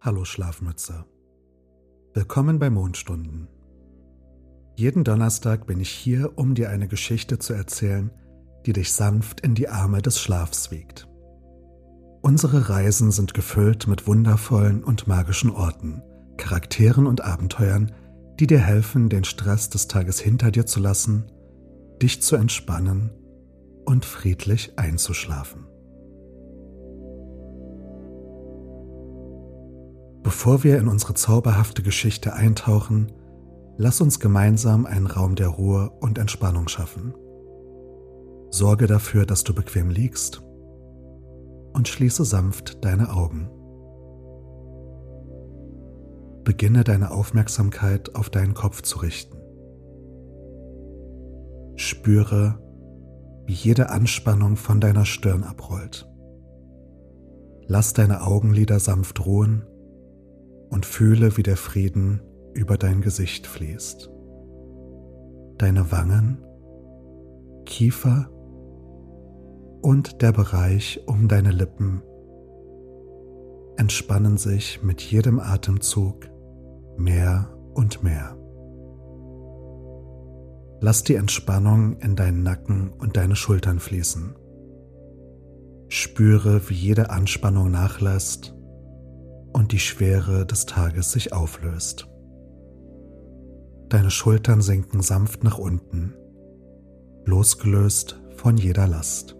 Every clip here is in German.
Hallo Schlafmütze. Willkommen bei Mondstunden. Jeden Donnerstag bin ich hier, um dir eine Geschichte zu erzählen, die dich sanft in die Arme des Schlafs wiegt. Unsere Reisen sind gefüllt mit wundervollen und magischen Orten, Charakteren und Abenteuern, die dir helfen, den Stress des Tages hinter dir zu lassen, dich zu entspannen und friedlich einzuschlafen. Bevor wir in unsere zauberhafte Geschichte eintauchen, lass uns gemeinsam einen Raum der Ruhe und Entspannung schaffen. Sorge dafür, dass du bequem liegst und schließe sanft deine Augen. Beginne deine Aufmerksamkeit auf deinen Kopf zu richten. Spüre, wie jede Anspannung von deiner Stirn abrollt. Lass deine Augenlider sanft ruhen und fühle, wie der Frieden über dein Gesicht fließt. Deine Wangen, Kiefer und der Bereich um deine Lippen entspannen sich mit jedem Atemzug mehr und mehr. Lass die Entspannung in deinen Nacken und deine Schultern fließen. Spüre, wie jede Anspannung nachlässt und die Schwere des Tages sich auflöst. Deine Schultern sinken sanft nach unten, losgelöst von jeder Last.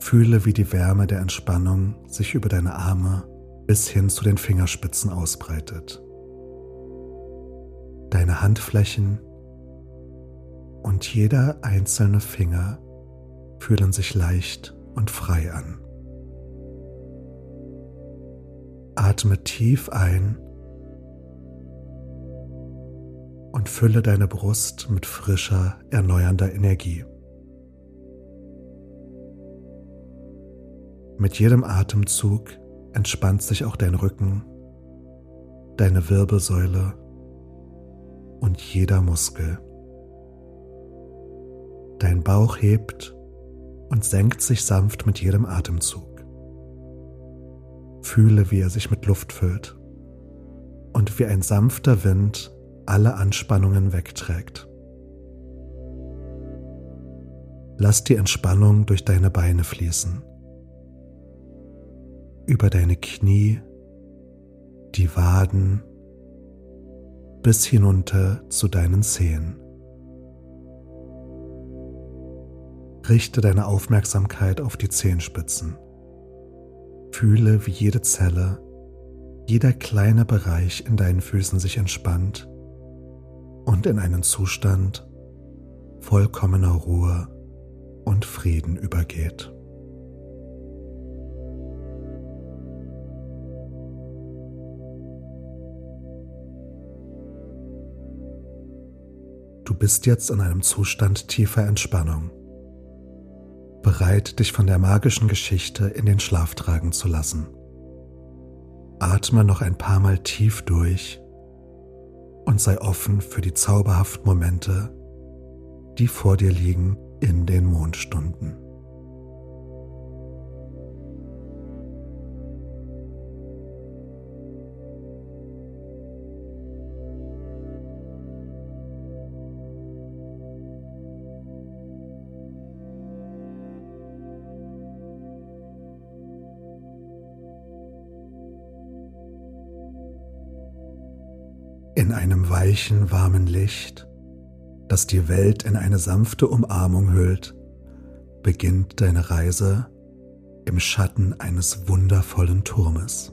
Fühle, wie die Wärme der Entspannung sich über deine Arme bis hin zu den Fingerspitzen ausbreitet. Deine Handflächen und jeder einzelne Finger fühlen sich leicht und frei an. Atme tief ein und fülle deine Brust mit frischer, erneuernder Energie. Mit jedem Atemzug entspannt sich auch dein Rücken, deine Wirbelsäule und jeder Muskel. Dein Bauch hebt und senkt sich sanft mit jedem Atemzug. Fühle, wie er sich mit Luft füllt und wie ein sanfter Wind alle Anspannungen wegträgt. Lass die Entspannung durch deine Beine fließen, über deine Knie, die Waden bis hinunter zu deinen Zehen. Richte deine Aufmerksamkeit auf die Zehenspitzen. Fühle, wie jede Zelle, jeder kleine Bereich in deinen Füßen sich entspannt und in einen Zustand vollkommener Ruhe und Frieden übergeht. Du bist jetzt in einem Zustand tiefer Entspannung bereit, dich von der magischen Geschichte in den Schlaf tragen zu lassen. Atme noch ein paar Mal tief durch und sei offen für die zauberhaften Momente, die vor dir liegen in den Mondstunden. Weichen, warmen Licht, das die Welt in eine sanfte Umarmung hüllt, beginnt deine Reise im Schatten eines wundervollen Turmes.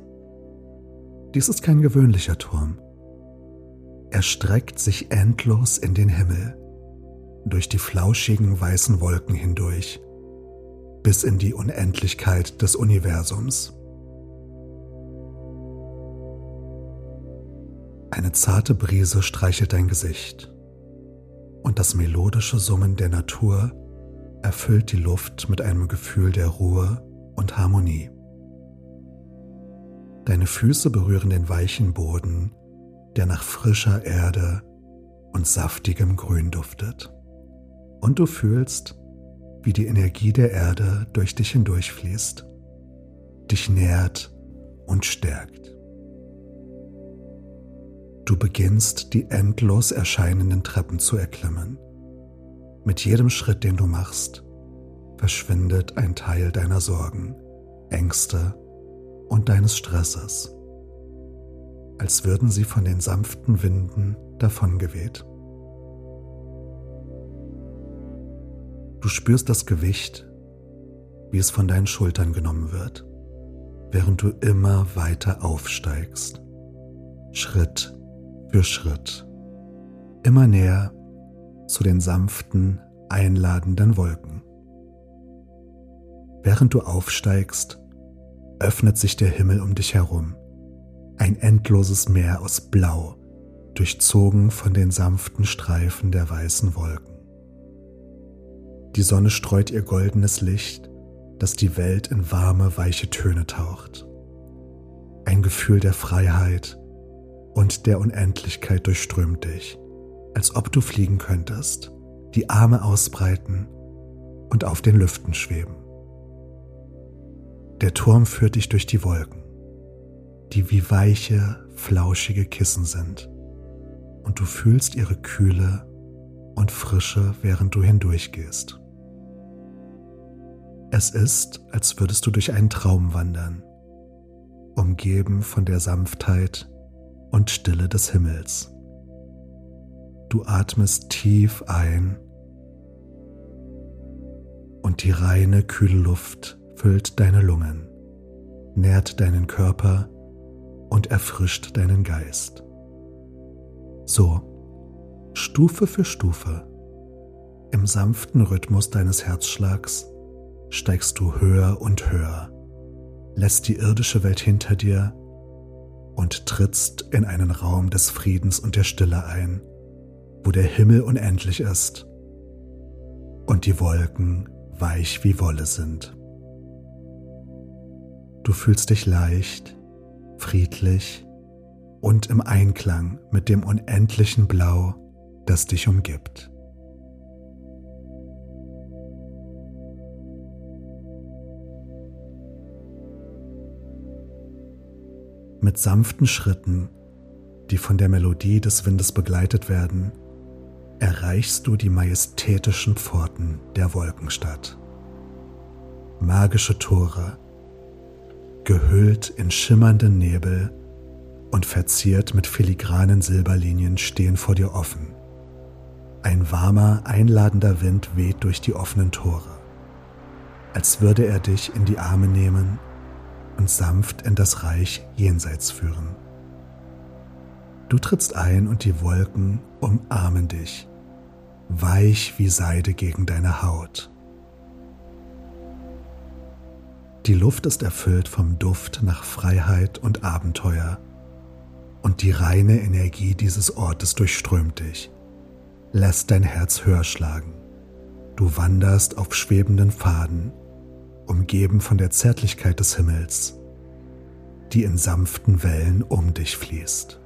Dies ist kein gewöhnlicher Turm. Er streckt sich endlos in den Himmel, durch die flauschigen weißen Wolken hindurch, bis in die Unendlichkeit des Universums. Eine zarte Brise streichelt dein Gesicht und das melodische Summen der Natur erfüllt die Luft mit einem Gefühl der Ruhe und Harmonie. Deine Füße berühren den weichen Boden, der nach frischer Erde und saftigem Grün duftet. Und du fühlst, wie die Energie der Erde durch dich hindurchfließt. dich nährt und stärkt. Du beginnst die endlos erscheinenden Treppen zu erklimmen. Mit jedem Schritt, den du machst, verschwindet ein Teil deiner Sorgen, Ängste und deines Stresses, als würden sie von den sanften Winden davongeweht. Du spürst das Gewicht, wie es von deinen Schultern genommen wird, während du immer weiter aufsteigst, Schritt für Schritt, immer näher zu den sanften, einladenden Wolken. Während du aufsteigst, öffnet sich der Himmel um dich herum, ein endloses Meer aus Blau, durchzogen von den sanften Streifen der weißen Wolken. Die Sonne streut ihr goldenes Licht, das die Welt in warme, weiche Töne taucht. Ein Gefühl der Freiheit und der Unendlichkeit durchströmt dich, als ob du fliegen könntest, die Arme ausbreiten und auf den Lüften schweben. Der Turm führt dich durch die Wolken, die wie weiche, flauschige Kissen sind, und du fühlst ihre Kühle und Frische, während du hindurchgehst. Es ist, als würdest du durch einen Traum wandern, umgeben von der Sanftheit und Stille des Himmels. Du atmest tief ein und die reine, kühle Luft füllt deine Lungen, nährt deinen Körper und erfrischt deinen Geist. So, Stufe für Stufe, im sanften Rhythmus deines Herzschlags steigst du höher und höher, lässt die irdische Welt hinter dir und trittst in einen Raum des Friedens und der Stille ein, wo der Himmel unendlich ist und die Wolken weich wie Wolle sind. Du fühlst dich leicht, friedlich und im Einklang mit dem unendlichen Blau, das dich umgibt. Mit sanften Schritten, die von der Melodie des Windes begleitet werden, erreichst du die majestätischen Pforten der Wolkenstadt. Magische Tore, gehüllt in schimmernden Nebel und verziert mit filigranen Silberlinien stehen vor dir offen. Ein warmer, einladender Wind weht durch die offenen Tore, als würde er dich in die Arme nehmen und sanft in das Reich jenseits führen. Du trittst ein und die Wolken umarmen dich, weich wie Seide gegen deine Haut. Die Luft ist erfüllt vom Duft nach Freiheit und Abenteuer und die reine Energie dieses Ortes durchströmt dich, lässt dein Herz höher schlagen. Du wanderst auf schwebenden Pfaden, umgeben von der Zärtlichkeit des Himmels, die in sanften Wellen um dich fließt.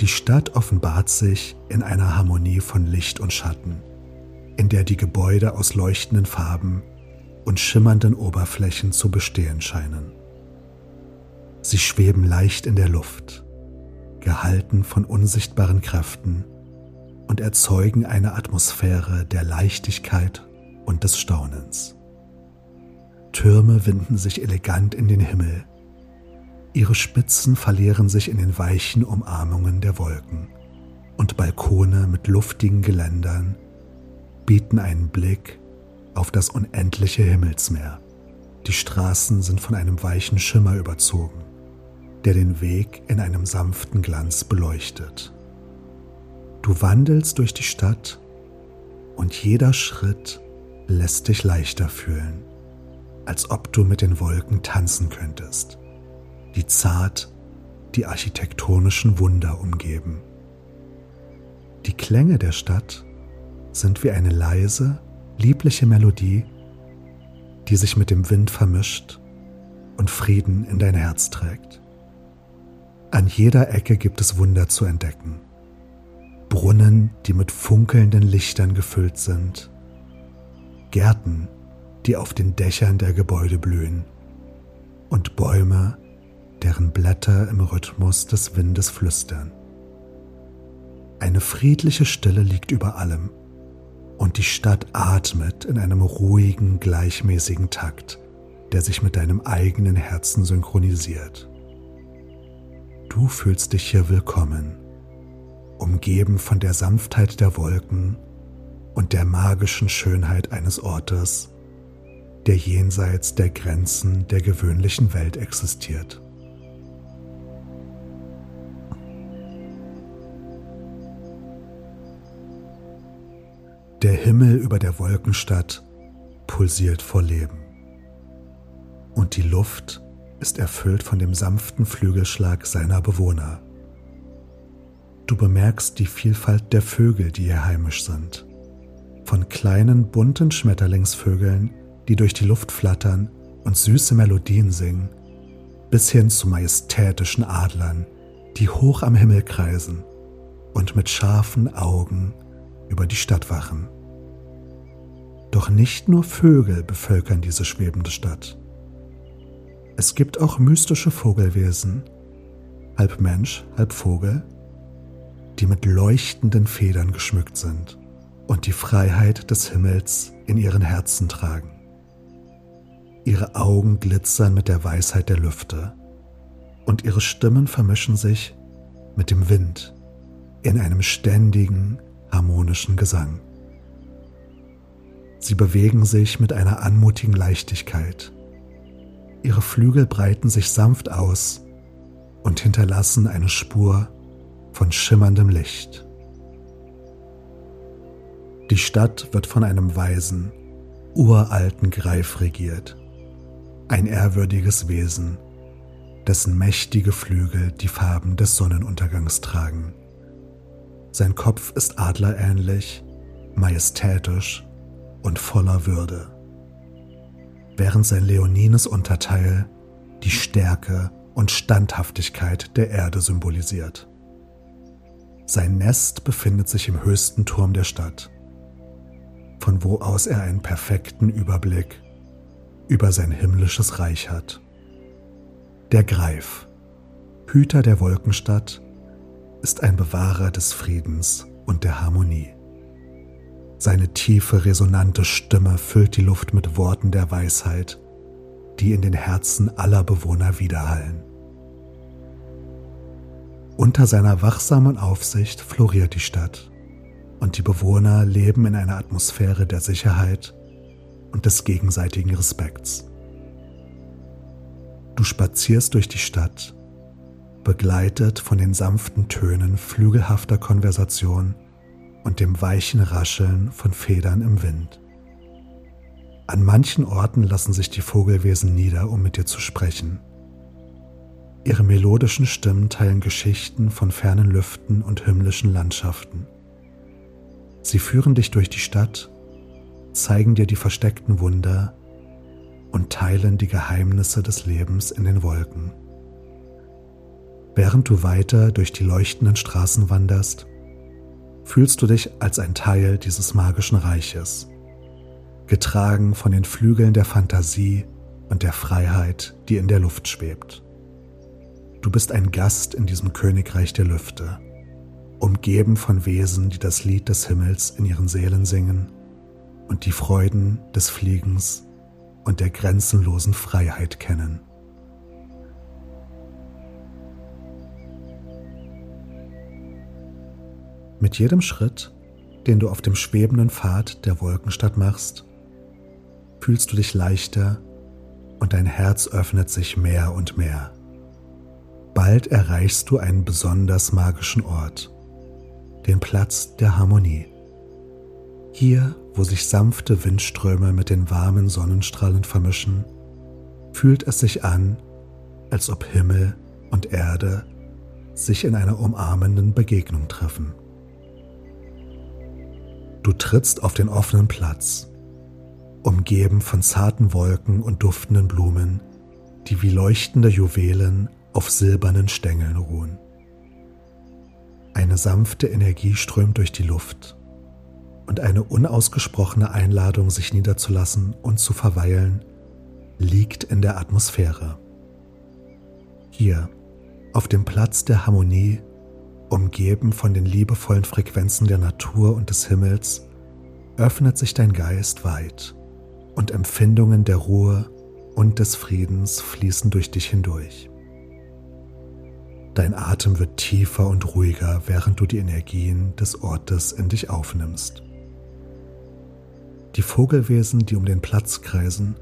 Die Stadt offenbart sich in einer Harmonie von Licht und Schatten, in der die Gebäude aus leuchtenden Farben und schimmernden Oberflächen zu bestehen scheinen. Sie schweben leicht in der Luft, gehalten von unsichtbaren Kräften und erzeugen eine Atmosphäre der Leichtigkeit und des Staunens. Türme winden sich elegant in den Himmel, ihre Spitzen verlieren sich in den weichen Umarmungen der Wolken und Balkone mit luftigen Geländern bieten einen Blick auf das unendliche Himmelsmeer. Die Straßen sind von einem weichen Schimmer überzogen, der den Weg in einem sanften Glanz beleuchtet. Du wandelst durch die Stadt und jeder Schritt lässt dich leichter fühlen, als ob du mit den Wolken tanzen könntest, die zart die architektonischen Wunder umgeben. Die Klänge der Stadt sind wie eine leise, liebliche Melodie, die sich mit dem Wind vermischt und Frieden in dein Herz trägt. An jeder Ecke gibt es Wunder zu entdecken. Brunnen, die mit funkelnden Lichtern gefüllt sind. Gärten, die auf den Dächern der Gebäude blühen, und Bäume, deren Blätter im Rhythmus des Windes flüstern. Eine friedliche Stille liegt über allem und die Stadt atmet in einem ruhigen, gleichmäßigen Takt, der sich mit deinem eigenen Herzen synchronisiert. Du fühlst dich hier willkommen, umgeben von der Sanftheit der Wolken und der magischen Schönheit eines Ortes, der jenseits der Grenzen der gewöhnlichen Welt existiert. Der Himmel über der Wolkenstadt pulsiert vor Leben. Und die Luft ist erfüllt von dem sanften Flügelschlag seiner Bewohner. Du bemerkst die Vielfalt der Vögel, die hier heimisch sind. Von kleinen bunten Schmetterlingsvögeln, die durch die Luft flattern und süße Melodien singen, bis hin zu majestätischen Adlern, die hoch am Himmel kreisen und mit scharfen Augen über die Stadt wachen. Doch nicht nur Vögel bevölkern diese schwebende Stadt. Es gibt auch mystische Vogelwesen, halb Mensch, halb Vogel, die mit leuchtenden Federn geschmückt sind und die Freiheit des Himmels in ihren Herzen tragen. Ihre Augen glitzern mit der Weisheit der Lüfte und ihre Stimmen vermischen sich mit dem Wind in einem ständigen, harmonischen Gesang. Sie bewegen sich mit einer anmutigen Leichtigkeit. Ihre Flügel breiten sich sanft aus und hinterlassen eine Spur von schimmerndem Licht. Die Stadt wird von einem weisen, uralten Greif regiert, ein ehrwürdiges Wesen, dessen mächtige Flügel die Farben des Sonnenuntergangs tragen. Sein Kopf ist adlerähnlich, majestätisch und voller Würde, während sein leonines Unterteil die Stärke und Standhaftigkeit der Erde symbolisiert. Sein Nest befindet sich im höchsten Turm der Stadt, von wo aus er einen perfekten Überblick über sein himmlisches Reich hat. Der Greif, Hüter der Wolkenstadt, ist ein Bewahrer des Friedens und der Harmonie. Seine tiefe, resonante Stimme füllt die Luft mit Worten der Weisheit, die in den Herzen aller Bewohner widerhallen. Unter seiner wachsamen Aufsicht floriert die Stadt und die Bewohner leben in einer Atmosphäre der Sicherheit und des gegenseitigen Respekts. Du spazierst durch die Stadt, begleitet von den sanften Tönen flügelhafter Konversation und dem weichen Rascheln von Federn im Wind. An manchen Orten lassen sich die Vogelwesen nieder, um mit dir zu sprechen – Ihre melodischen Stimmen teilen Geschichten von fernen Lüften und himmlischen Landschaften. Sie führen dich durch die Stadt, zeigen dir die versteckten Wunder und teilen die Geheimnisse des Lebens in den Wolken. Während du weiter durch die leuchtenden Straßen wanderst, fühlst du dich als ein Teil dieses magischen Reiches, getragen von den Flügeln der Fantasie und der Freiheit, die in der Luft schwebt. Du bist ein Gast in diesem Königreich der Lüfte, umgeben von Wesen, die das Lied des Himmels in ihren Seelen singen und die Freuden des Fliegens und der grenzenlosen Freiheit kennen. Mit jedem Schritt, den du auf dem schwebenden Pfad der Wolkenstadt machst, fühlst du dich leichter und dein Herz öffnet sich mehr und mehr. Bald erreichst du einen besonders magischen Ort, den Platz der Harmonie. Hier, wo sich sanfte Windströme mit den warmen Sonnenstrahlen vermischen, fühlt es sich an, als ob Himmel und Erde sich in einer umarmenden Begegnung treffen. Du trittst auf den offenen Platz, umgeben von zarten Wolken und duftenden Blumen, die wie leuchtende Juwelen auf silbernen Stängeln ruhen. Eine sanfte Energie strömt durch die Luft und eine unausgesprochene Einladung, sich niederzulassen und zu verweilen, liegt in der Atmosphäre. Hier, auf dem Platz der Harmonie, umgeben von den liebevollen Frequenzen der Natur und des Himmels, öffnet sich dein Geist weit und Empfindungen der Ruhe und des Friedens fließen durch dich hindurch. Dein Atem wird tiefer und ruhiger, während du die Energien des Ortes in dich aufnimmst. Die Vogelwesen, die um den Platz kreisen,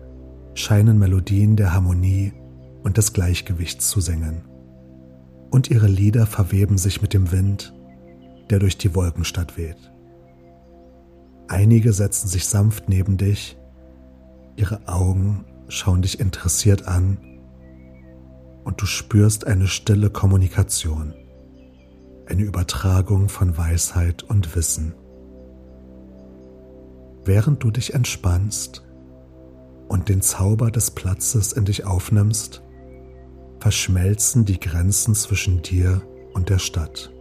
scheinen Melodien der Harmonie und des Gleichgewichts zu singen. Und ihre Lieder verweben sich mit dem Wind, der durch die Wolkenstadt weht. Einige setzen sich sanft neben dich, ihre Augen schauen dich interessiert an und du spürst eine stille Kommunikation, eine Übertragung von Weisheit und Wissen. Während du dich entspannst und den Zauber des Platzes in dich aufnimmst, verschmelzen die Grenzen zwischen dir und der Stadt.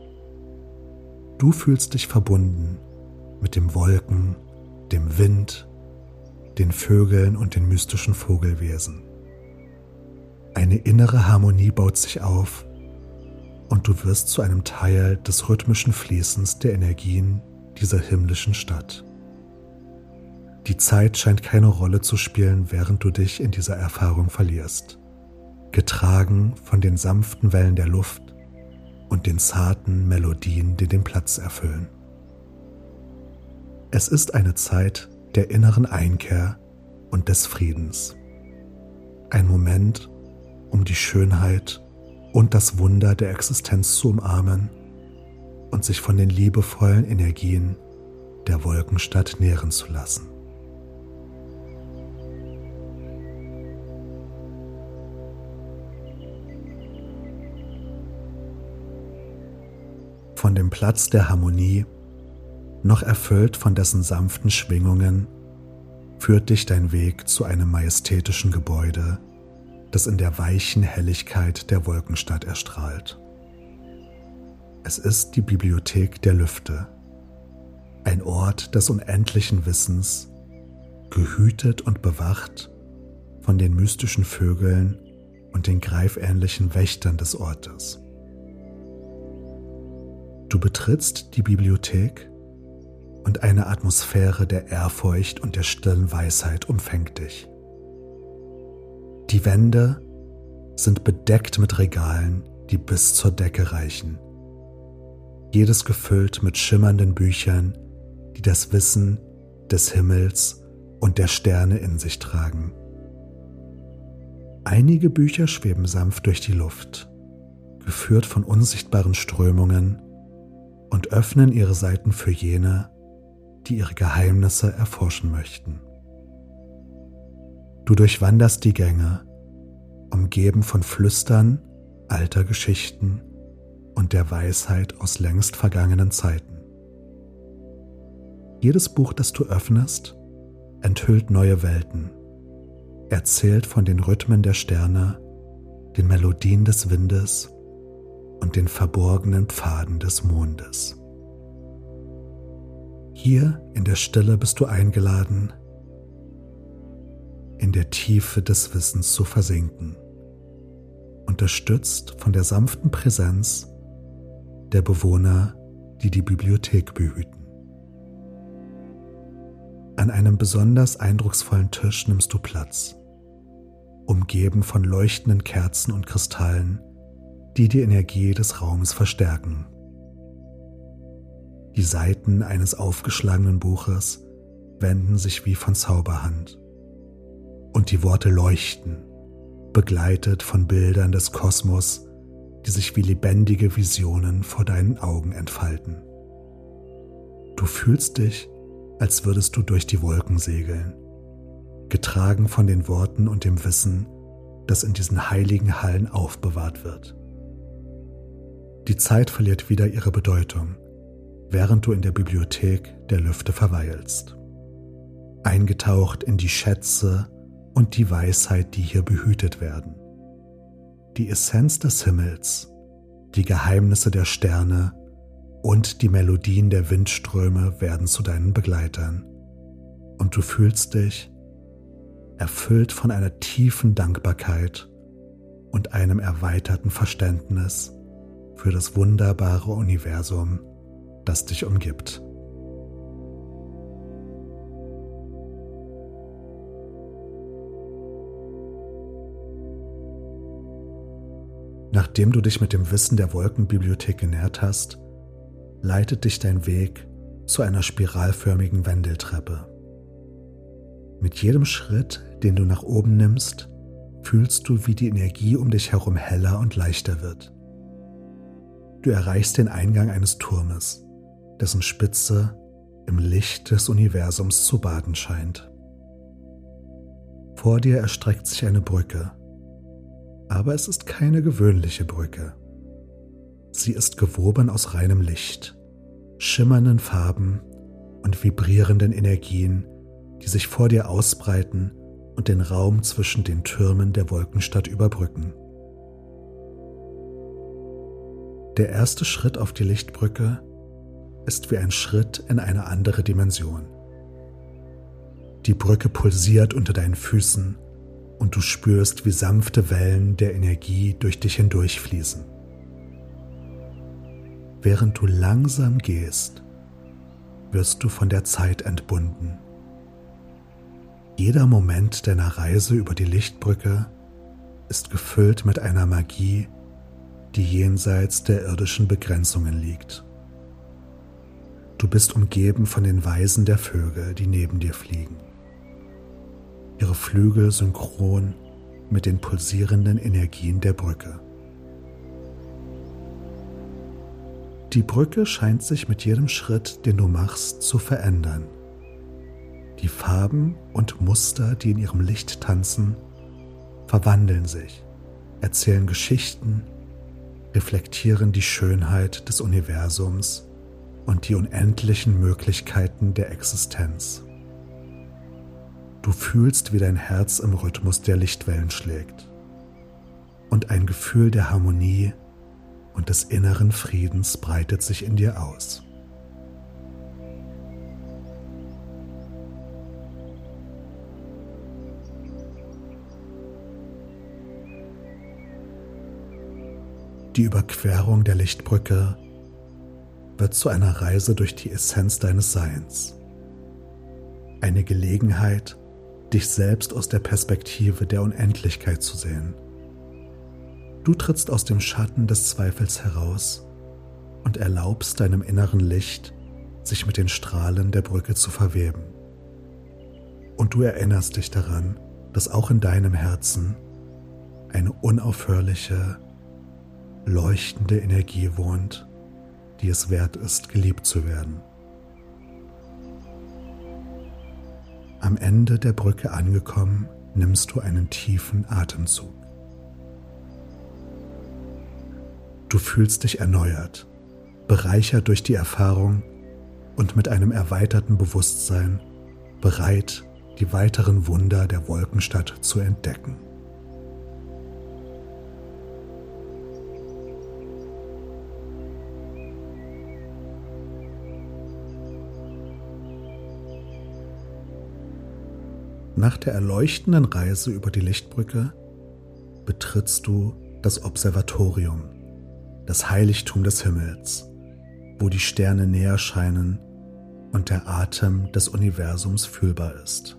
Du fühlst dich verbunden mit dem Wolken, dem Wind, den Vögeln und den mystischen Vogelwesen. Eine innere Harmonie baut sich auf und du wirst zu einem Teil des rhythmischen Fließens der Energien dieser himmlischen Stadt. Die Zeit scheint keine Rolle zu spielen, während du dich in dieser Erfahrung verlierst, getragen von den sanften Wellen der Luft und den zarten Melodien, die den Platz erfüllen. Es ist eine Zeit der inneren Einkehr und des Friedens. Ein Moment, um die Schönheit und das Wunder der Existenz zu umarmen und sich von den liebevollen Energien der Wolkenstadt nähren zu lassen. Von dem Platz der Harmonie noch erfüllt von dessen sanften Schwingungen, führt dich dein Weg zu einem majestätischen Gebäude, das in der weichen Helligkeit der Wolkenstadt erstrahlt. Es ist die Bibliothek der Lüfte, ein Ort des unendlichen Wissens, gehütet und bewacht von den mystischen Vögeln und den greifähnlichen Wächtern des Ortes. Du betrittst die Bibliothek und eine Atmosphäre der Ehrfurcht und der stillen Weisheit umfängt dich. Die Wände sind bedeckt mit Regalen, die bis zur Decke reichen. Jedes gefüllt mit schimmernden Büchern, die das Wissen des Himmels und der Sterne in sich tragen. Einige Bücher schweben sanft durch die Luft, geführt von unsichtbaren Strömungen und öffnen ihre Seiten für jene, die ihre Geheimnisse erforschen möchten. Du durchwanderst die Gänge, umgeben von Flüstern alter Geschichten und der Weisheit aus längst vergangenen Zeiten. Jedes Buch, das du öffnest, enthüllt neue Welten, erzählt von den Rhythmen der Sterne, den Melodien des Windes und den verborgenen Pfaden des Mondes. Hier in der Stille bist du eingeladen, in der Tiefe des Wissens zu versinken, unterstützt von der sanften Präsenz der Bewohner, die die Bibliothek behüten. An einem besonders eindrucksvollen Tisch nimmst du Platz, umgeben von leuchtenden Kerzen und Kristallen, die die Energie des Raums verstärken. Die Seiten eines aufgeschlagenen Buches wenden sich wie von Zauberhand. Und die Worte leuchten, begleitet von Bildern des Kosmos, die sich wie lebendige Visionen vor deinen Augen entfalten. Du fühlst dich, als würdest du durch die Wolken segeln, getragen von den Worten und dem Wissen, das in diesen heiligen Hallen aufbewahrt wird. Die Zeit verliert wieder ihre Bedeutung während du in der Bibliothek der Lüfte verweilst. Eingetaucht in die Schätze und die Weisheit, die hier behütet werden. Die Essenz des Himmels, die Geheimnisse der Sterne und die Melodien der Windströme werden zu deinen Begleitern. Und du fühlst dich erfüllt von einer tiefen Dankbarkeit und einem erweiterten Verständnis für das wunderbare Universum, das dich umgibt. Nachdem du dich mit dem Wissen der Wolkenbibliothek genährt hast, leitet dich dein Weg zu einer spiralförmigen Wendeltreppe. Mit jedem Schritt, den du nach oben nimmst, fühlst du, wie die Energie um dich herum heller und leichter wird. Du erreichst den Eingang eines Turmes, dessen Spitze im Licht des Universums zu baden scheint. Vor dir erstreckt sich eine Brücke, aber es ist keine gewöhnliche Brücke. Sie ist gewoben aus reinem Licht, schimmernden Farben und vibrierenden Energien, die sich vor dir ausbreiten und den Raum zwischen den Türmen der Wolkenstadt überbrücken. Der erste Schritt auf die Lichtbrücke ist wie ein Schritt in eine andere Dimension. Die Brücke pulsiert unter deinen Füßen und du spürst, wie sanfte Wellen der Energie durch dich hindurchfließen. Während du langsam gehst, wirst du von der Zeit entbunden. Jeder Moment deiner Reise über die Lichtbrücke ist gefüllt mit einer Magie, die jenseits der irdischen Begrenzungen liegt. Du bist umgeben von den Weisen der Vögel, die neben dir fliegen ihre Flügel synchron mit den pulsierenden Energien der Brücke. Die Brücke scheint sich mit jedem Schritt, den du machst, zu verändern. Die Farben und Muster, die in ihrem Licht tanzen, verwandeln sich, erzählen Geschichten, reflektieren die Schönheit des Universums und die unendlichen Möglichkeiten der Existenz. Du fühlst, wie dein Herz im Rhythmus der Lichtwellen schlägt. Und ein Gefühl der Harmonie und des inneren Friedens breitet sich in dir aus. Die Überquerung der Lichtbrücke wird zu einer Reise durch die Essenz deines Seins. Eine Gelegenheit, dich selbst aus der Perspektive der Unendlichkeit zu sehen. Du trittst aus dem Schatten des Zweifels heraus und erlaubst deinem inneren Licht, sich mit den Strahlen der Brücke zu verweben. Und du erinnerst dich daran, dass auch in deinem Herzen eine unaufhörliche, leuchtende Energie wohnt, die es wert ist, geliebt zu werden. Am Ende der Brücke angekommen, nimmst du einen tiefen Atemzug. Du fühlst dich erneuert, bereichert durch die Erfahrung und mit einem erweiterten Bewusstsein bereit, die weiteren Wunder der Wolkenstadt zu entdecken. Nach der erleuchtenden Reise über die Lichtbrücke betrittst du das Observatorium, das Heiligtum des Himmels, wo die Sterne näher scheinen und der Atem des Universums fühlbar ist.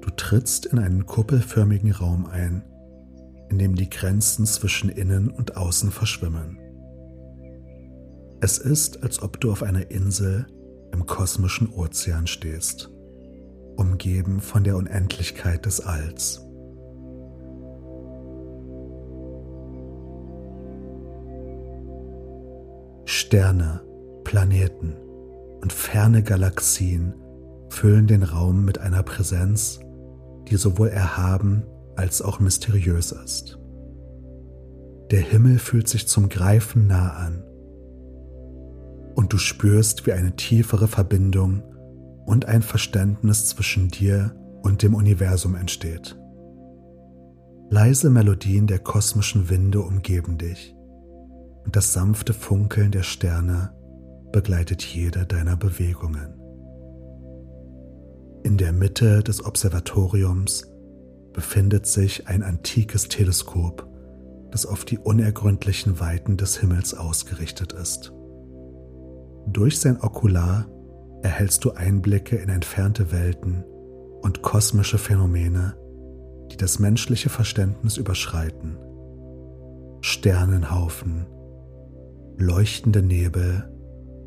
Du trittst in einen kuppelförmigen Raum ein, in dem die Grenzen zwischen innen und außen verschwimmen. Es ist, als ob du auf einer Insel im kosmischen Ozean stehst umgeben von der Unendlichkeit des Alls. Sterne, Planeten und ferne Galaxien füllen den Raum mit einer Präsenz, die sowohl erhaben als auch mysteriös ist. Der Himmel fühlt sich zum Greifen nah an und du spürst, wie eine tiefere Verbindung und ein Verständnis zwischen dir und dem Universum entsteht. Leise Melodien der kosmischen Winde umgeben dich und das sanfte Funkeln der Sterne begleitet jede deiner Bewegungen. In der Mitte des Observatoriums befindet sich ein antikes Teleskop, das auf die unergründlichen Weiten des Himmels ausgerichtet ist. Durch sein Okular erhältst du Einblicke in entfernte Welten und kosmische Phänomene, die das menschliche Verständnis überschreiten. Sternenhaufen, leuchtende Nebel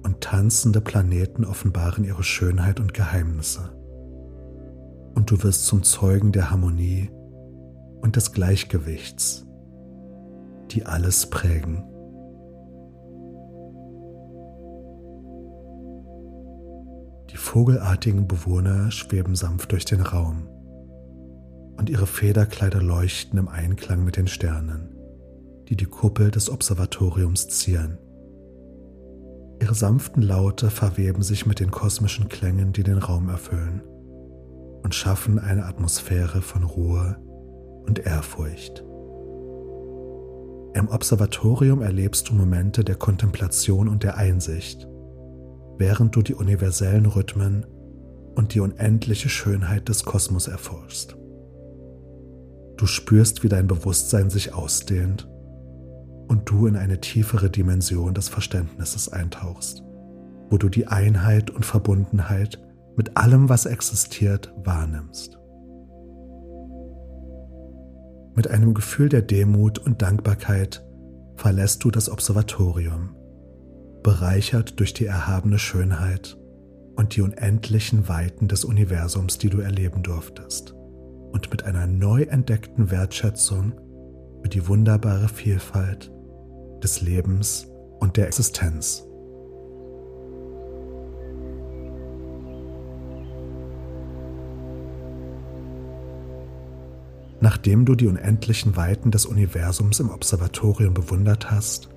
und tanzende Planeten offenbaren ihre Schönheit und Geheimnisse. Und du wirst zum Zeugen der Harmonie und des Gleichgewichts, die alles prägen. Vogelartigen Bewohner schweben sanft durch den Raum und ihre Federkleider leuchten im Einklang mit den Sternen, die die Kuppel des Observatoriums zieren. Ihre sanften Laute verweben sich mit den kosmischen Klängen, die den Raum erfüllen und schaffen eine Atmosphäre von Ruhe und Ehrfurcht. Im Observatorium erlebst du Momente der Kontemplation und der Einsicht, während du die universellen Rhythmen und die unendliche Schönheit des Kosmos erforschst. Du spürst, wie dein Bewusstsein sich ausdehnt und du in eine tiefere Dimension des Verständnisses eintauchst, wo du die Einheit und Verbundenheit mit allem, was existiert, wahrnimmst. Mit einem Gefühl der Demut und Dankbarkeit verlässt du das Observatorium bereichert durch die erhabene Schönheit und die unendlichen Weiten des Universums, die du erleben durftest, und mit einer neu entdeckten Wertschätzung für die wunderbare Vielfalt des Lebens und der Existenz. Nachdem du die unendlichen Weiten des Universums im Observatorium bewundert hast,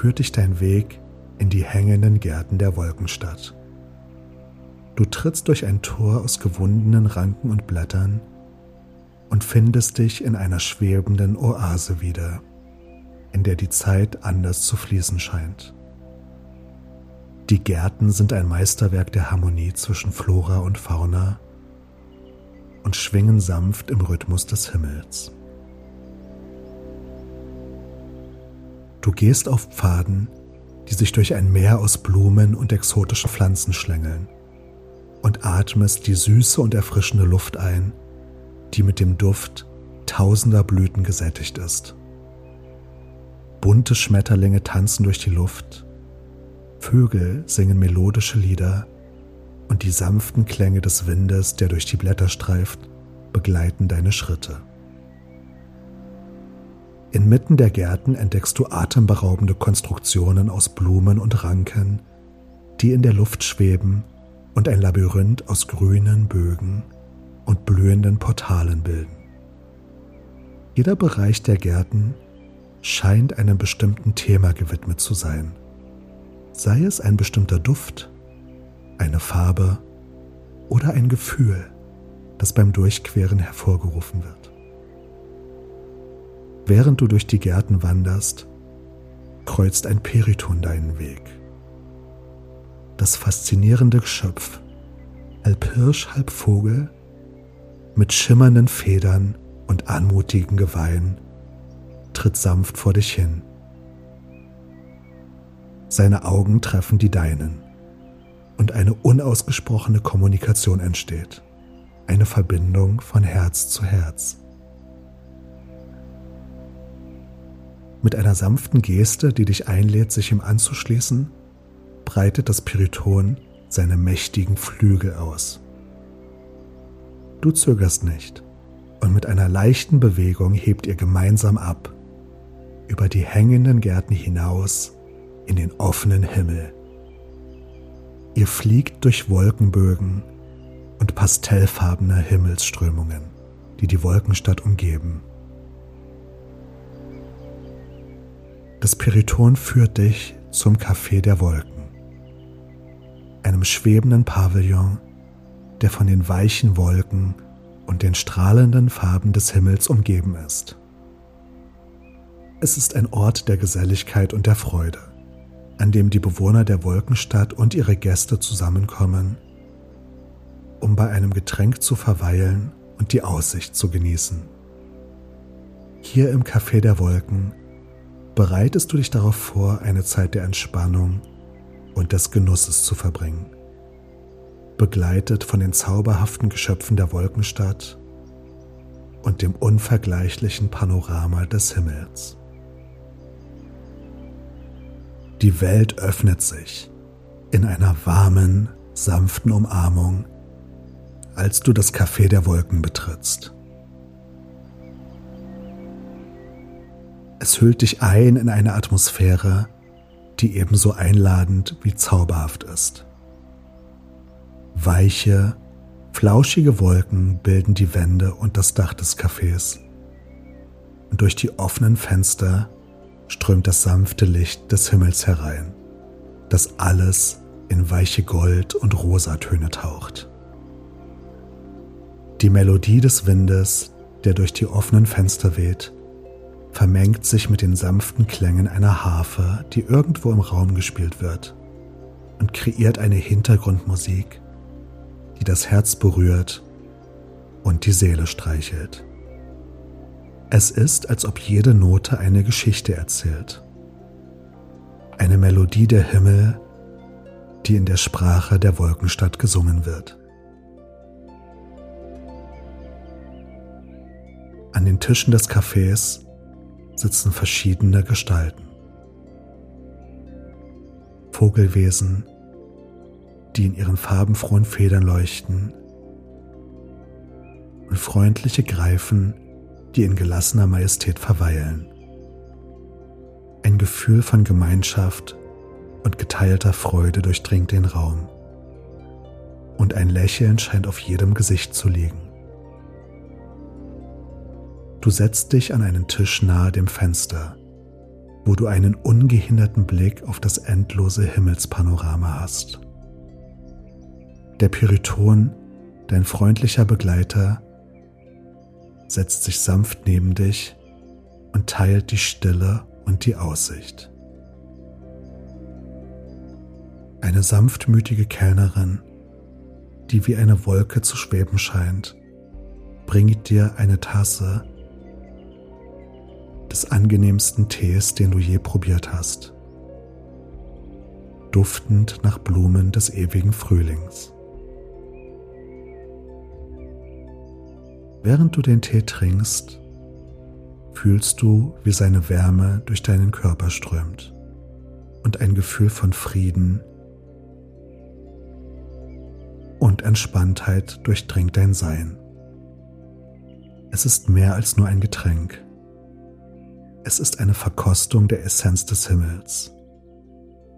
führt dich dein Weg in die hängenden Gärten der Wolkenstadt. Du trittst durch ein Tor aus gewundenen Ranken und Blättern und findest dich in einer schwebenden Oase wieder, in der die Zeit anders zu fließen scheint. Die Gärten sind ein Meisterwerk der Harmonie zwischen Flora und Fauna und schwingen sanft im Rhythmus des Himmels. Du gehst auf Pfaden, die sich durch ein Meer aus Blumen und exotischen Pflanzen schlängeln und atmest die süße und erfrischende Luft ein, die mit dem Duft tausender Blüten gesättigt ist. Bunte Schmetterlinge tanzen durch die Luft, Vögel singen melodische Lieder und die sanften Klänge des Windes, der durch die Blätter streift, begleiten deine Schritte. Inmitten der Gärten entdeckst du atemberaubende Konstruktionen aus Blumen und Ranken, die in der Luft schweben und ein Labyrinth aus grünen Bögen und blühenden Portalen bilden. Jeder Bereich der Gärten scheint einem bestimmten Thema gewidmet zu sein, sei es ein bestimmter Duft, eine Farbe oder ein Gefühl, das beim Durchqueren hervorgerufen wird. Während du durch die Gärten wanderst, kreuzt ein Periton deinen Weg. Das faszinierende Geschöpf, halb Hirsch, halb Vogel, mit schimmernden Federn und anmutigen Geweihen, tritt sanft vor dich hin. Seine Augen treffen die deinen und eine unausgesprochene Kommunikation entsteht, eine Verbindung von Herz zu Herz. Mit einer sanften Geste, die dich einlädt, sich ihm anzuschließen, breitet das Periton seine mächtigen Flügel aus. Du zögerst nicht und mit einer leichten Bewegung hebt ihr gemeinsam ab, über die hängenden Gärten hinaus in den offenen Himmel. Ihr fliegt durch Wolkenbögen und pastellfarbene Himmelsströmungen, die die Wolkenstadt umgeben. Das Periton führt dich zum Café der Wolken, einem schwebenden Pavillon, der von den weichen Wolken und den strahlenden Farben des Himmels umgeben ist. Es ist ein Ort der Geselligkeit und der Freude, an dem die Bewohner der Wolkenstadt und ihre Gäste zusammenkommen, um bei einem Getränk zu verweilen und die Aussicht zu genießen. Hier im Café der Wolken bereitest du dich darauf vor, eine Zeit der Entspannung und des Genusses zu verbringen, begleitet von den zauberhaften Geschöpfen der Wolkenstadt und dem unvergleichlichen Panorama des Himmels. Die Welt öffnet sich in einer warmen, sanften Umarmung, als du das Café der Wolken betrittst. Es hüllt dich ein in eine Atmosphäre, die ebenso einladend wie zauberhaft ist. Weiche, flauschige Wolken bilden die Wände und das Dach des Cafés. Und durch die offenen Fenster strömt das sanfte Licht des Himmels herein, das alles in weiche Gold- und Rosatöne taucht. Die Melodie des Windes, der durch die offenen Fenster weht, vermengt sich mit den sanften Klängen einer Harfe, die irgendwo im Raum gespielt wird, und kreiert eine Hintergrundmusik, die das Herz berührt und die Seele streichelt. Es ist, als ob jede Note eine Geschichte erzählt. Eine Melodie der Himmel, die in der Sprache der Wolkenstadt gesungen wird. An den Tischen des Cafés sitzen verschiedene Gestalten. Vogelwesen, die in ihren farbenfrohen Federn leuchten, und freundliche Greifen, die in gelassener Majestät verweilen. Ein Gefühl von Gemeinschaft und geteilter Freude durchdringt den Raum, und ein Lächeln scheint auf jedem Gesicht zu liegen. Du setzt dich an einen Tisch nahe dem Fenster, wo du einen ungehinderten Blick auf das endlose Himmelspanorama hast. Der Pyriton, dein freundlicher Begleiter, setzt sich sanft neben dich und teilt die Stille und die Aussicht. Eine sanftmütige Kellnerin, die wie eine Wolke zu schweben scheint, bringt dir eine Tasse des angenehmsten Tees, den du je probiert hast. Duftend nach Blumen des ewigen Frühlings. Während du den Tee trinkst, fühlst du, wie seine Wärme durch deinen Körper strömt und ein Gefühl von Frieden und Entspanntheit durchdringt dein Sein. Es ist mehr als nur ein Getränk. Es ist eine Verkostung der Essenz des Himmels,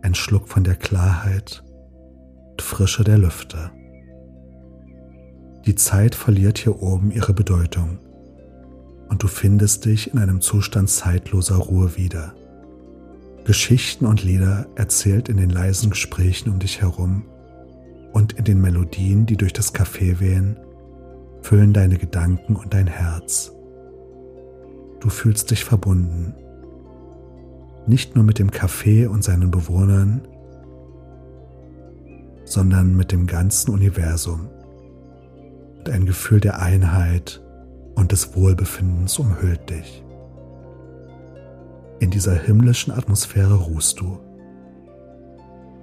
ein Schluck von der Klarheit und Frische der Lüfte. Die Zeit verliert hier oben ihre Bedeutung und du findest dich in einem Zustand zeitloser Ruhe wieder. Geschichten und Lieder erzählt in den leisen Gesprächen um dich herum und in den Melodien, die durch das Café wehen, füllen deine Gedanken und dein Herz Du fühlst dich verbunden. Nicht nur mit dem Café und seinen Bewohnern, sondern mit dem ganzen Universum. Und ein Gefühl der Einheit und des Wohlbefindens umhüllt dich. In dieser himmlischen Atmosphäre ruhst du.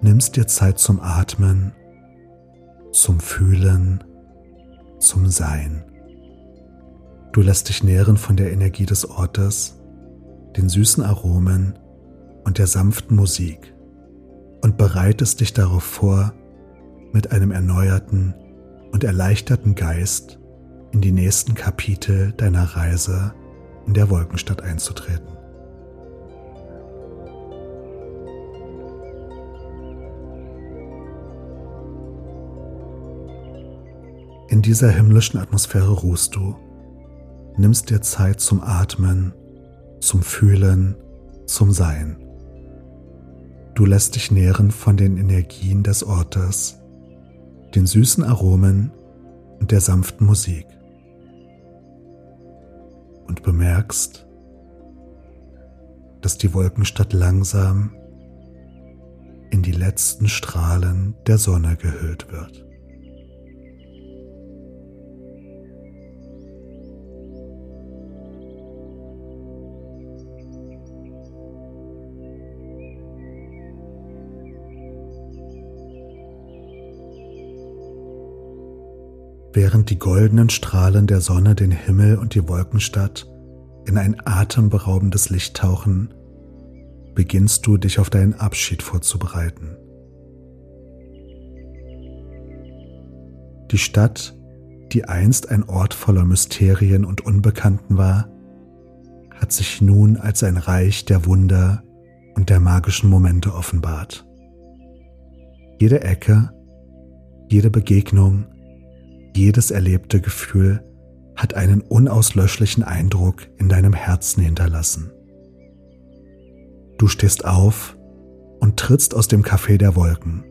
Nimmst dir Zeit zum Atmen, zum Fühlen, zum Sein. Du lässt dich nähren von der Energie des Ortes, den süßen Aromen und der sanften Musik und bereitest dich darauf vor, mit einem erneuerten und erleichterten Geist in die nächsten Kapitel deiner Reise in der Wolkenstadt einzutreten. In dieser himmlischen Atmosphäre ruhst du nimmst dir Zeit zum Atmen, zum Fühlen, zum Sein. Du lässt dich nähren von den Energien des Ortes, den süßen Aromen und der sanften Musik. Und bemerkst, dass die Wolkenstadt langsam in die letzten Strahlen der Sonne gehüllt wird. Während die goldenen Strahlen der Sonne den Himmel und die Wolkenstadt in ein atemberaubendes Licht tauchen, beginnst du dich auf deinen Abschied vorzubereiten. Die Stadt, die einst ein Ort voller Mysterien und Unbekannten war, hat sich nun als ein Reich der Wunder und der magischen Momente offenbart. Jede Ecke, jede Begegnung, jedes erlebte Gefühl hat einen unauslöschlichen Eindruck in deinem Herzen hinterlassen. Du stehst auf und trittst aus dem Café der Wolken.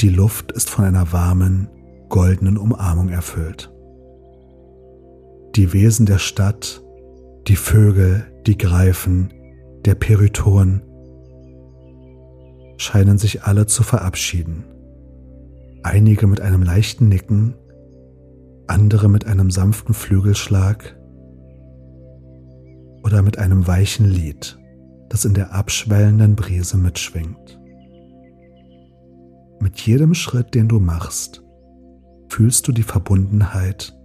Die Luft ist von einer warmen, goldenen Umarmung erfüllt. Die Wesen der Stadt, die Vögel, die Greifen, der Periton scheinen sich alle zu verabschieden. Einige mit einem leichten Nicken, andere mit einem sanften Flügelschlag oder mit einem weichen Lied, das in der abschwellenden Brise mitschwingt. Mit jedem Schritt, den du machst, fühlst du die Verbundenheit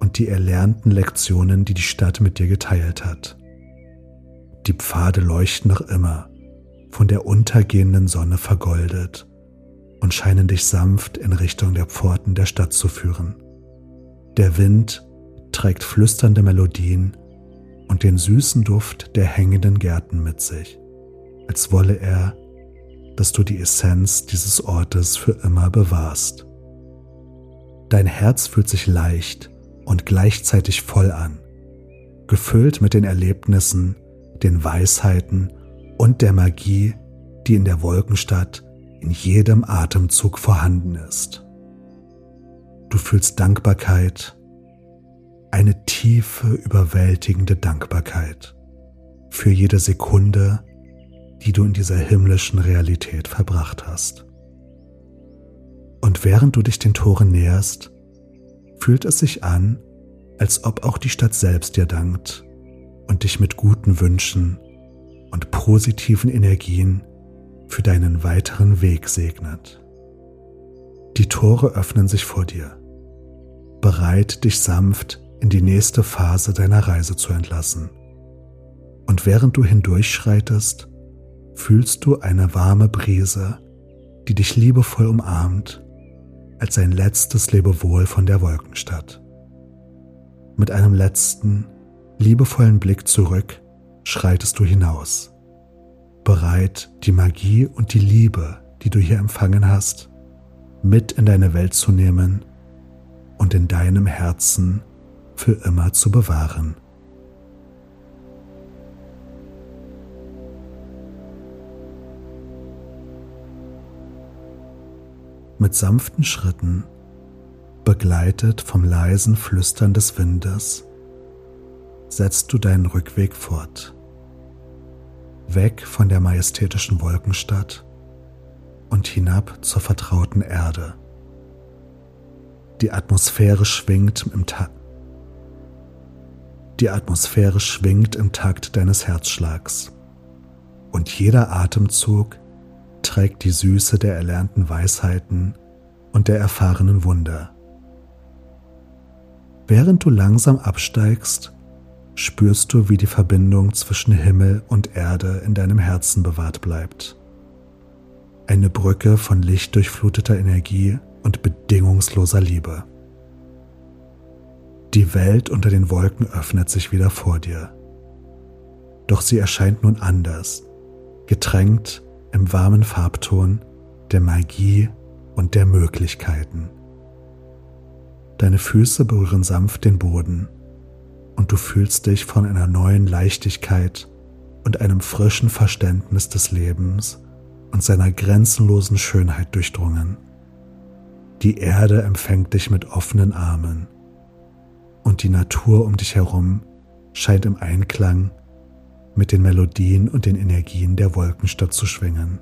und die erlernten Lektionen, die die Stadt mit dir geteilt hat. Die Pfade leuchten noch immer, von der untergehenden Sonne vergoldet und scheinen dich sanft in Richtung der Pforten der Stadt zu führen. Der Wind trägt flüsternde Melodien und den süßen Duft der hängenden Gärten mit sich, als wolle er, dass du die Essenz dieses Ortes für immer bewahrst. Dein Herz fühlt sich leicht und gleichzeitig voll an, gefüllt mit den Erlebnissen, den Weisheiten und der Magie, die in der Wolkenstadt in jedem Atemzug vorhanden ist. Du fühlst Dankbarkeit, eine tiefe, überwältigende Dankbarkeit für jede Sekunde, die du in dieser himmlischen Realität verbracht hast. Und während du dich den Toren näherst, fühlt es sich an, als ob auch die Stadt selbst dir dankt und dich mit guten Wünschen und positiven Energien für deinen weiteren Weg segnet. Die Tore öffnen sich vor dir, bereit dich sanft in die nächste Phase deiner Reise zu entlassen. Und während du hindurchschreitest, fühlst du eine warme Brise, die dich liebevoll umarmt als ein letztes Lebewohl von der Wolkenstadt. Mit einem letzten, liebevollen Blick zurück schreitest du hinaus, bereit, die Magie und die Liebe, die du hier empfangen hast, mit in deine Welt zu nehmen und in deinem Herzen für immer zu bewahren. mit sanften Schritten, begleitet vom leisen Flüstern des Windes, setzt du deinen Rückweg fort. Weg von der majestätischen Wolkenstadt und hinab zur vertrauten Erde. Die Atmosphäre schwingt im Takt. Die Atmosphäre schwingt im Takt deines Herzschlags und jeder Atemzug trägt die Süße der erlernten Weisheiten und der erfahrenen Wunder. Während du langsam absteigst, spürst du, wie die Verbindung zwischen Himmel und Erde in deinem Herzen bewahrt bleibt. Eine Brücke von lichtdurchfluteter Energie und bedingungsloser Liebe. Die Welt unter den Wolken öffnet sich wieder vor dir. Doch sie erscheint nun anders, getränkt im warmen Farbton der Magie und der Möglichkeiten. Deine Füße berühren sanft den Boden und du fühlst dich von einer neuen Leichtigkeit und einem frischen Verständnis des Lebens und seiner grenzenlosen Schönheit durchdrungen. Die Erde empfängt dich mit offenen Armen und die Natur um dich herum scheint im Einklang mit den Melodien und den Energien der Wolkenstadt zu schwingen.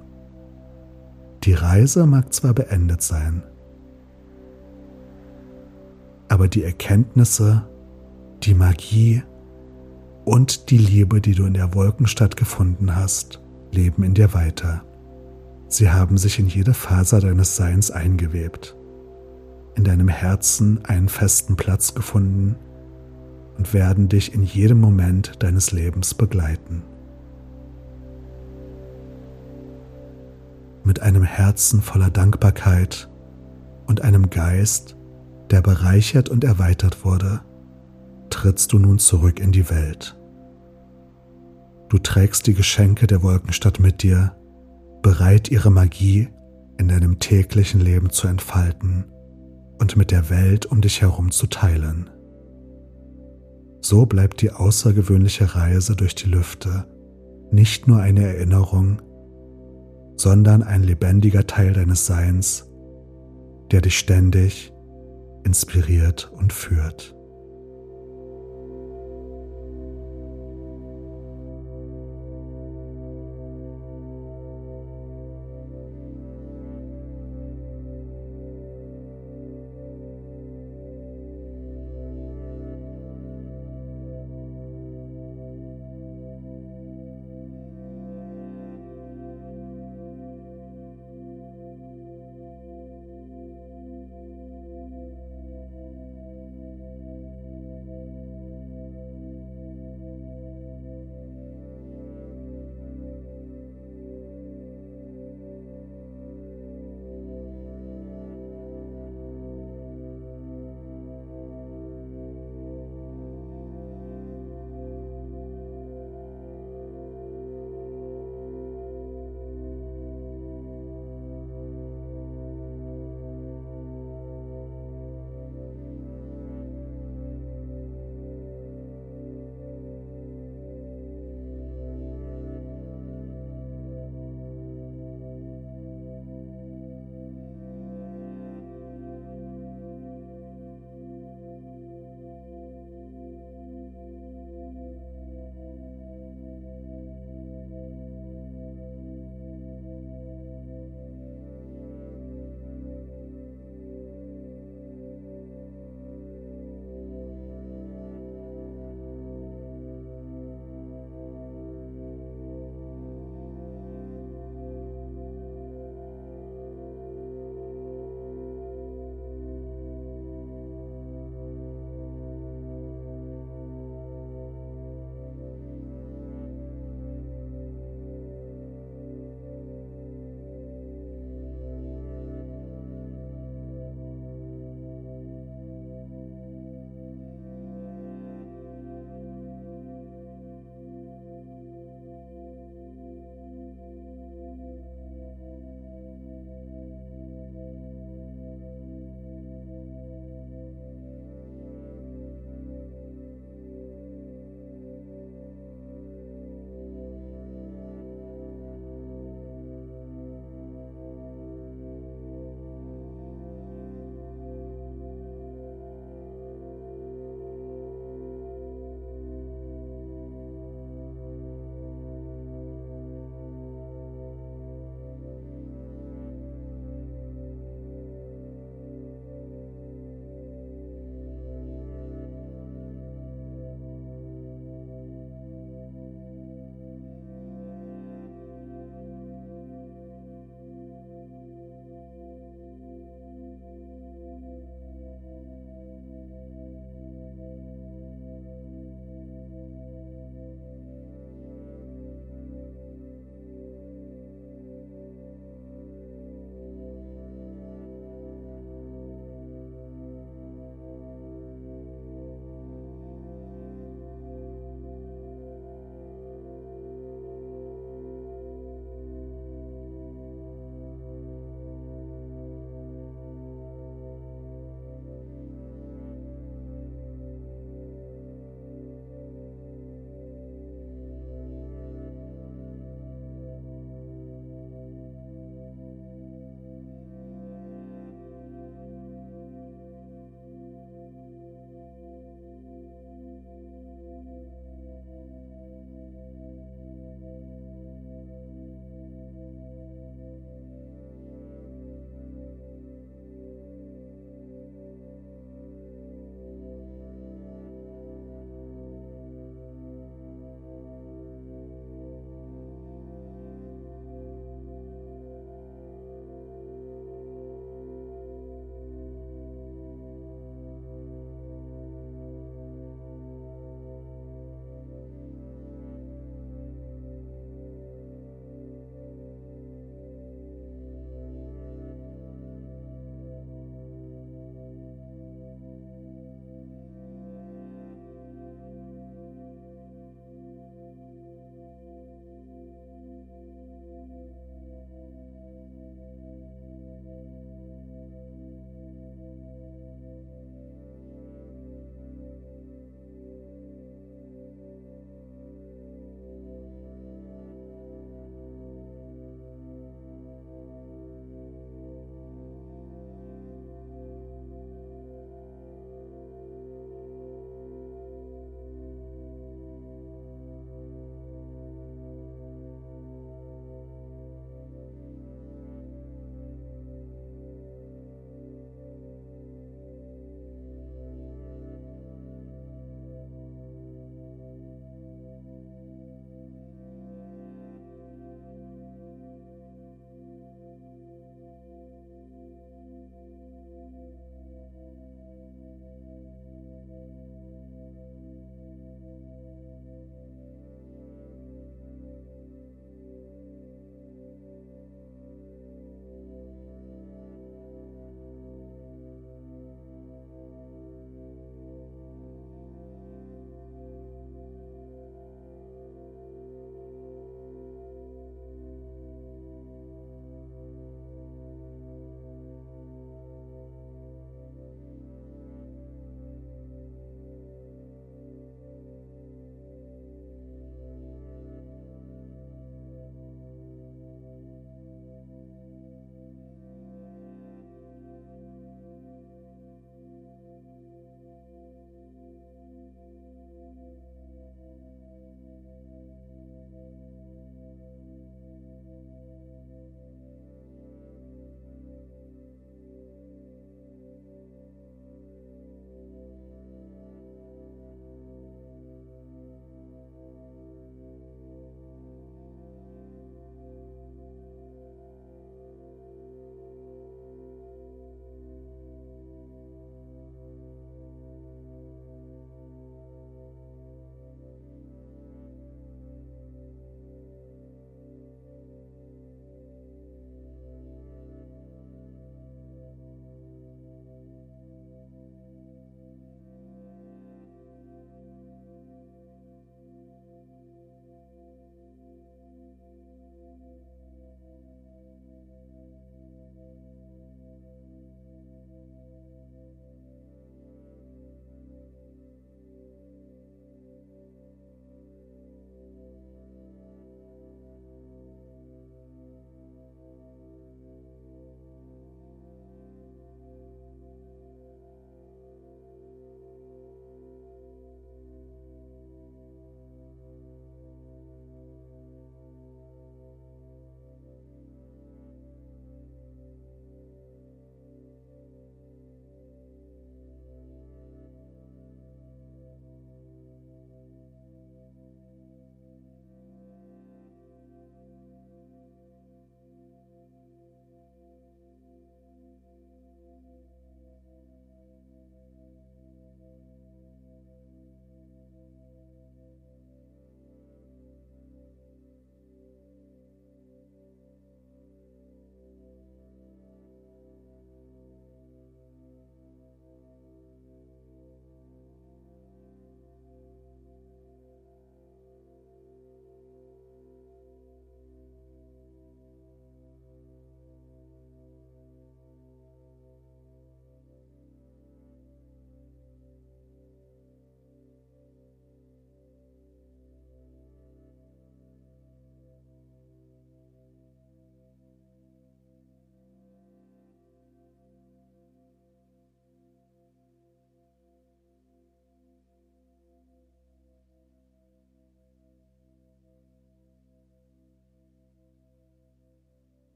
Die Reise mag zwar beendet sein, aber die Erkenntnisse, die Magie und die Liebe, die du in der Wolkenstadt gefunden hast, leben in dir weiter. Sie haben sich in jede Faser deines Seins eingewebt. in deinem Herzen einen festen Platz gefunden und werden dich in jedem Moment deines Lebens begleiten. Mit einem Herzen voller Dankbarkeit und einem Geist, der bereichert und erweitert wurde, trittst du nun zurück in die Welt. Du trägst die Geschenke der Wolkenstadt mit dir, bereit ihre Magie in deinem täglichen Leben zu entfalten und mit der Welt um dich herum zu teilen. So bleibt die außergewöhnliche Reise durch die Lüfte nicht nur eine Erinnerung, sondern ein lebendiger Teil deines Seins, der dich ständig inspiriert und führt.